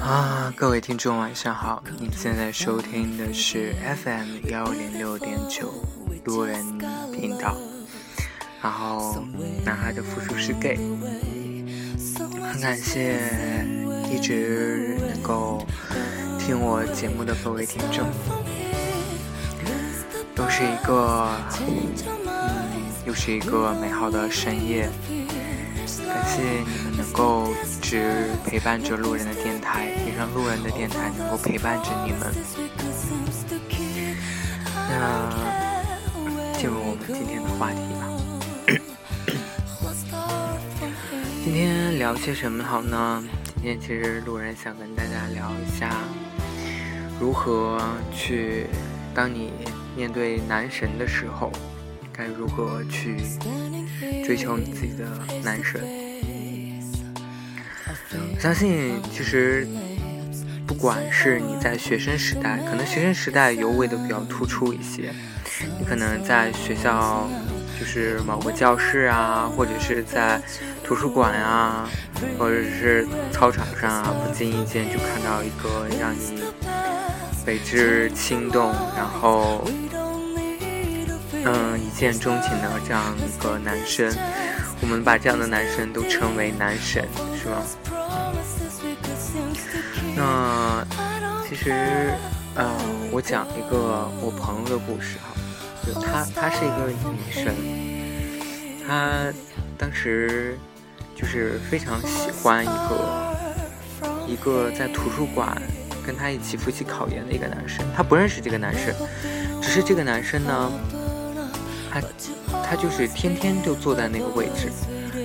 啊，各位听众晚上好！你现在收听的是 FM 幺零六点九路人频道，然后男孩的复数是 gay，很感谢一直能够听我节目的各位听众，又是一个，嗯，又是一个美好的深夜。感谢你们能够一直陪伴着路人的电台，也让路人的电台能够陪伴着你们。那进入我们今天的话题吧。今天聊些什么好呢？今天其实路人想跟大家聊一下，如何去当你面对男神的时候。该如何去追求你自己的男神？相信，其实不管是你在学生时代，可能学生时代尤为的比较突出一些。你可能在学校，就是某个教室啊，或者是在图书馆啊，或者是操场上啊，不经意间就看到一个让你为之心动，然后。嗯，一见钟情的这样一个男生，我们把这样的男生都称为男神，是吗？那其实，呃，我讲一个我朋友的故事哈，就她，她是一个女生，她当时就是非常喜欢一个一个在图书馆跟她一起复习考研的一个男生，她不认识这个男生，只是这个男生呢。他他就是天天就坐在那个位置，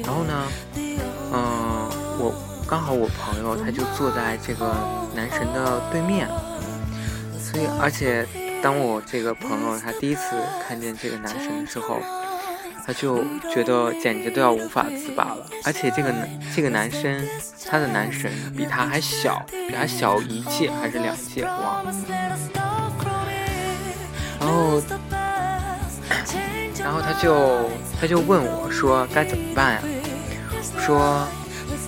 然后呢，嗯，我刚好我朋友他就坐在这个男神的对面，所以而且当我这个朋友他第一次看见这个男神的时候，他就觉得简直都要无法自拔了，而且这个男这个男生他的男神比他还小，比他小一届还是两届，忘了，然后。然后他就他就问我说该怎么办呀？说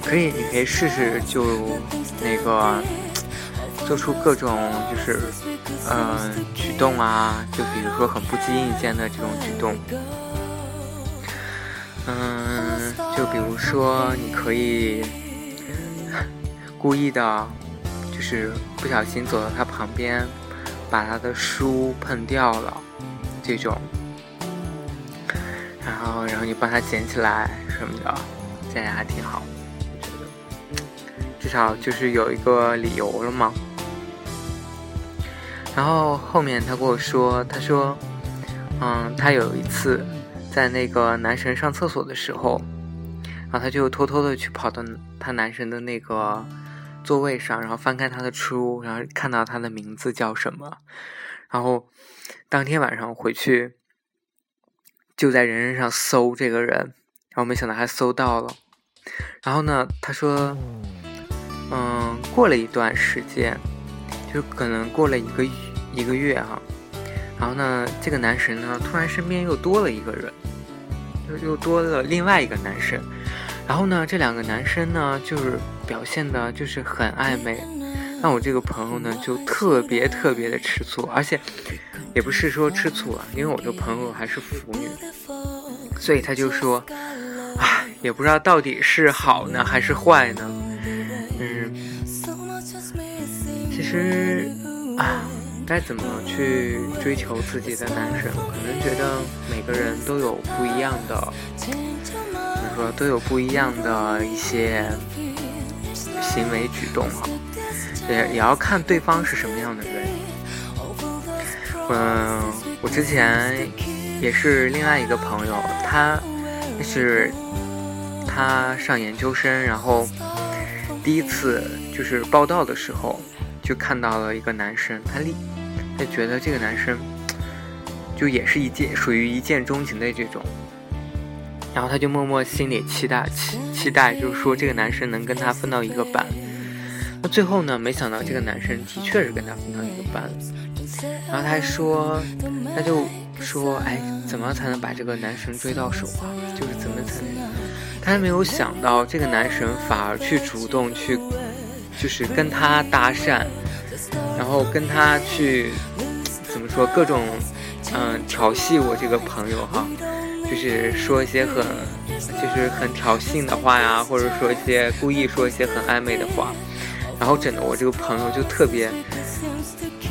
可以，你可以试试就那个做出各种就是嗯举动啊，就比如说很不经意间的这种举动，嗯，就比如说你可以故意的，就是不小心走到他旁边，把他的书碰掉了，这种。然后，然后你帮他捡起来什么的，这样还挺好，我觉得，至少就是有一个理由了嘛。然后后面他跟我说，他说，嗯，他有一次在那个男神上厕所的时候，然后他就偷偷的去跑到他男神的那个座位上，然后翻开他的书，然后看到他的名字叫什么，然后当天晚上回去。就在人人上搜这个人，然后没想到还搜到了。然后呢，他说，嗯，过了一段时间，就可能过了一个一个月哈。然后呢，这个男神呢，突然身边又多了一个人，又又多了另外一个男生。然后呢，这两个男生呢，就是表现的就是很暧昧。让我这个朋友呢，就特别特别的吃醋，而且也不是说吃醋啊，因为我这朋友还是腐女，所以他就说，唉，也不知道到底是好呢还是坏呢。嗯，其实啊，该怎么去追求自己的男神？可能觉得每个人都有不一样的，怎么说都有不一样的一些行为举动哈。也也要看对方是什么样的人。嗯，我之前也是另外一个朋友，他是他上研究生，然后第一次就是报道的时候，就看到了一个男生，他立他觉得这个男生就也是一见属于一见钟情的这种，然后他就默默心里期待期期待，就是说这个男生能跟他分到一个班。那最后呢？没想到这个男生的确是跟他分到一个班了，然后他还说，他就说，哎，怎么才能把这个男神追到手啊？就是怎么才能？他没有想到，这个男神反而去主动去，就是跟他搭讪，然后跟他去怎么说各种嗯调戏我这个朋友哈，就是说一些很就是很挑衅的话呀，或者说一些故意说一些很暧昧的话，然后整的我这个朋友就特别。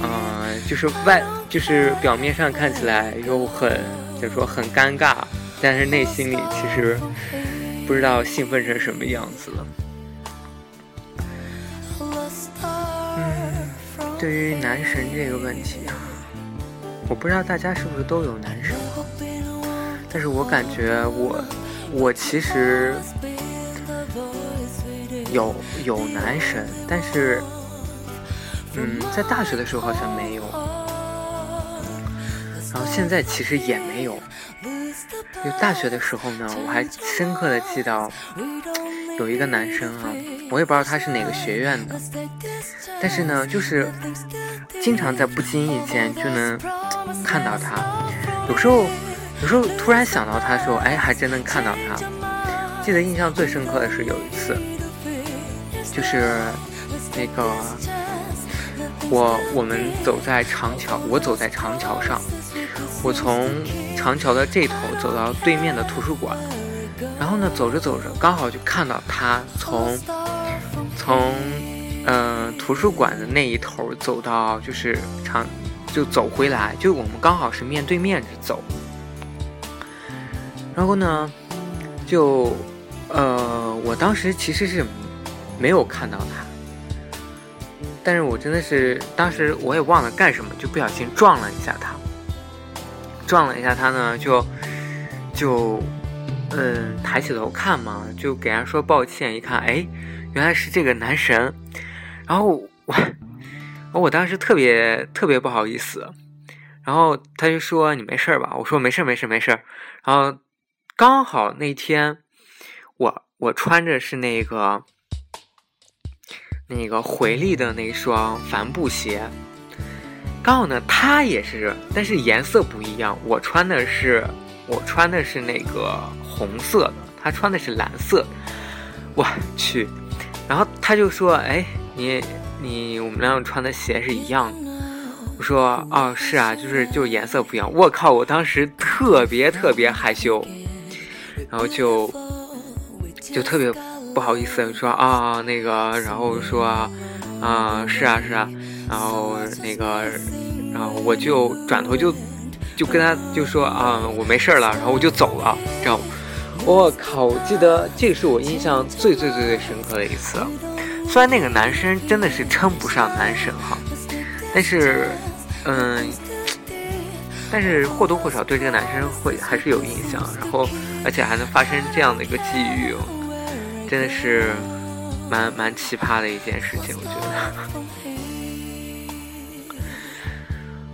嗯，就是外，就是表面上看起来又很，就是说很尴尬，但是内心里其实不知道兴奋成什么样子了。嗯，对于男神这个问题啊，我不知道大家是不是都有男神，但是我感觉我，我其实有有男神，但是。嗯，在大学的时候好像没有，然后现在其实也没有。就大学的时候呢，我还深刻的记到有一个男生啊，我也不知道他是哪个学院的，但是呢，就是经常在不经意间就能看到他。有时候，有时候突然想到他的时候，哎，还真能看到他。记得印象最深刻的是有一次，就是那个。我我们走在长桥，我走在长桥上，我从长桥的这头走到对面的图书馆，然后呢，走着走着，刚好就看到他从从嗯图书馆的那一头走到就是长，就走回来，就我们刚好是面对面着走，然后呢，就呃，我当时其实是没有看到他。但是我真的是当时我也忘了干什么，就不小心撞了一下他，撞了一下他呢，就就嗯抬起头看嘛，就给人说抱歉，一看哎，原来是这个男神，然后我 我当时特别特别不好意思，然后他就说你没事吧？我说没事没事没事，然后刚好那天我我穿着是那个。那个回力的那双帆布鞋，刚好呢，他也是，但是颜色不一样。我穿的是，我穿的是那个红色的，他穿的是蓝色。我去，然后他就说：“哎，你你我们俩穿的鞋是一样的。”我说：“哦，是啊，就是就是颜色不一样。”我靠，我当时特别特别害羞，然后就就特别。不好意思，说啊那个，然后说啊是啊是啊，然后那个，然后我就转头就就跟他就说啊我没事了，然后我就走了，知道吗？我靠，我记得这个是我印象最最最最深刻的一次。虽然那个男生真的是称不上男神哈，但是嗯，但是或多或少对这个男生会还是有印象，然后而且还能发生这样的一个际遇。真的是蛮蛮奇葩的一件事情，我觉得。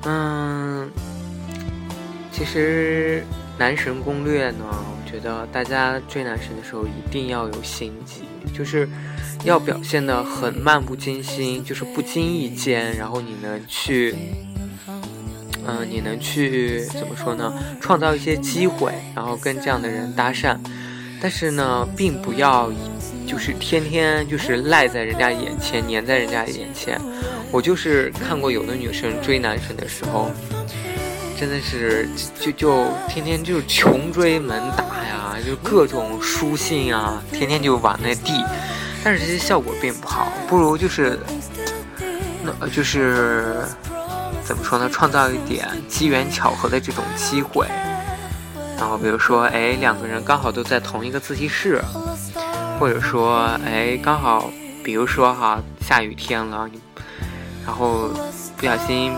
嗯，其实男神攻略呢，我觉得大家追男神的时候一定要有心机，就是要表现的很漫不经心，就是不经意间，然后你能去，嗯，你能去怎么说呢？创造一些机会，然后跟这样的人搭讪。但是呢，并不要，就是天天就是赖在人家眼前，黏在人家眼前。我就是看过有的女生追男神的时候，真的是就就天天就穷追猛打呀，就各种书信啊，天天就往那递。但是这些效果并不好，不如就是那就是怎么说呢？创造一点机缘巧合的这种机会。然后比如说，哎，两个人刚好都在同一个自习室，或者说，哎，刚好，比如说哈，下雨天了，然后不小心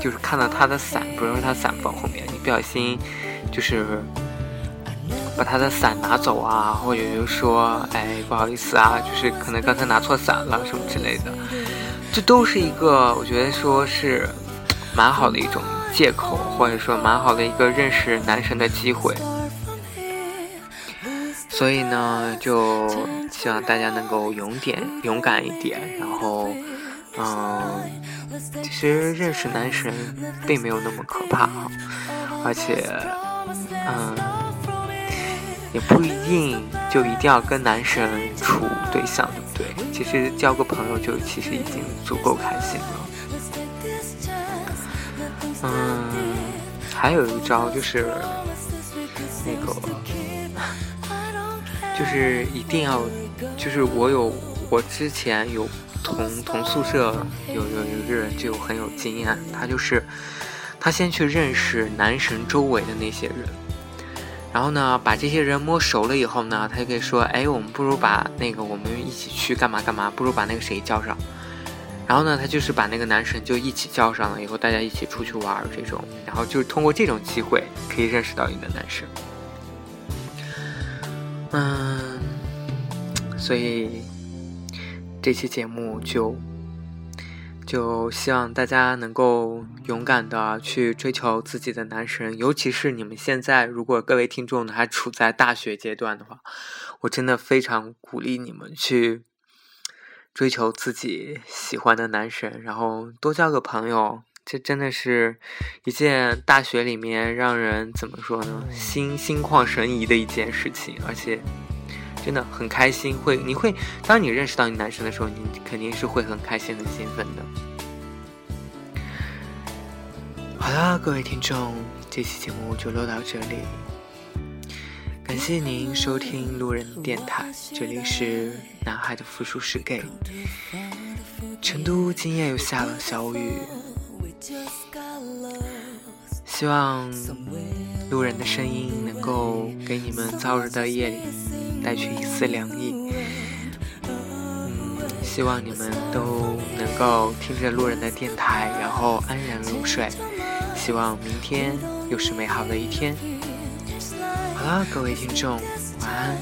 就是看到他的伞，不是说他伞放后面，你不小心就是把他的伞拿走啊，或者就说，哎，不好意思啊，就是可能刚才拿错伞了什么之类的，这都是一个我觉得说是蛮好的一种。借口，或者说蛮好的一个认识男神的机会，所以呢，就希望大家能够勇点、勇敢一点。然后，嗯，其实认识男神并没有那么可怕哈，而且，嗯，也不一定就一定要跟男神处对象，对不对？其实交个朋友就其实已经足够开心了。嗯，还有一招就是那个，就是一定要，就是我有我之前有同同宿舍有有一个人就很有经验，他就是他先去认识男神周围的那些人，然后呢把这些人摸熟了以后呢，他就可以说，哎，我们不如把那个我们一起去干嘛干嘛，不如把那个谁叫上。然后呢，他就是把那个男神就一起叫上了，以后大家一起出去玩这种，然后就是通过这种机会可以认识到一个男神。嗯，所以这期节目就就希望大家能够勇敢的去追求自己的男神，尤其是你们现在如果各位听众还处在大学阶段的话，我真的非常鼓励你们去。追求自己喜欢的男神，然后多交个朋友，这真的是一件大学里面让人怎么说呢？心心旷神怡的一件事情，而且真的很开心。会，你会当你认识到你男神的时候，你肯定是会很开心、很兴奋的。好了，各位听众，这期节目就录到这里。感谢您收听路人电台，这里是男孩的复数是给。成都今夜又下了小雨，希望路人的声音能够给你们燥热的夜里带去一丝凉意。嗯，希望你们都能够听着路人的电台，然后安然入睡。希望明天又是美好的一天。好了，各位听众，晚安。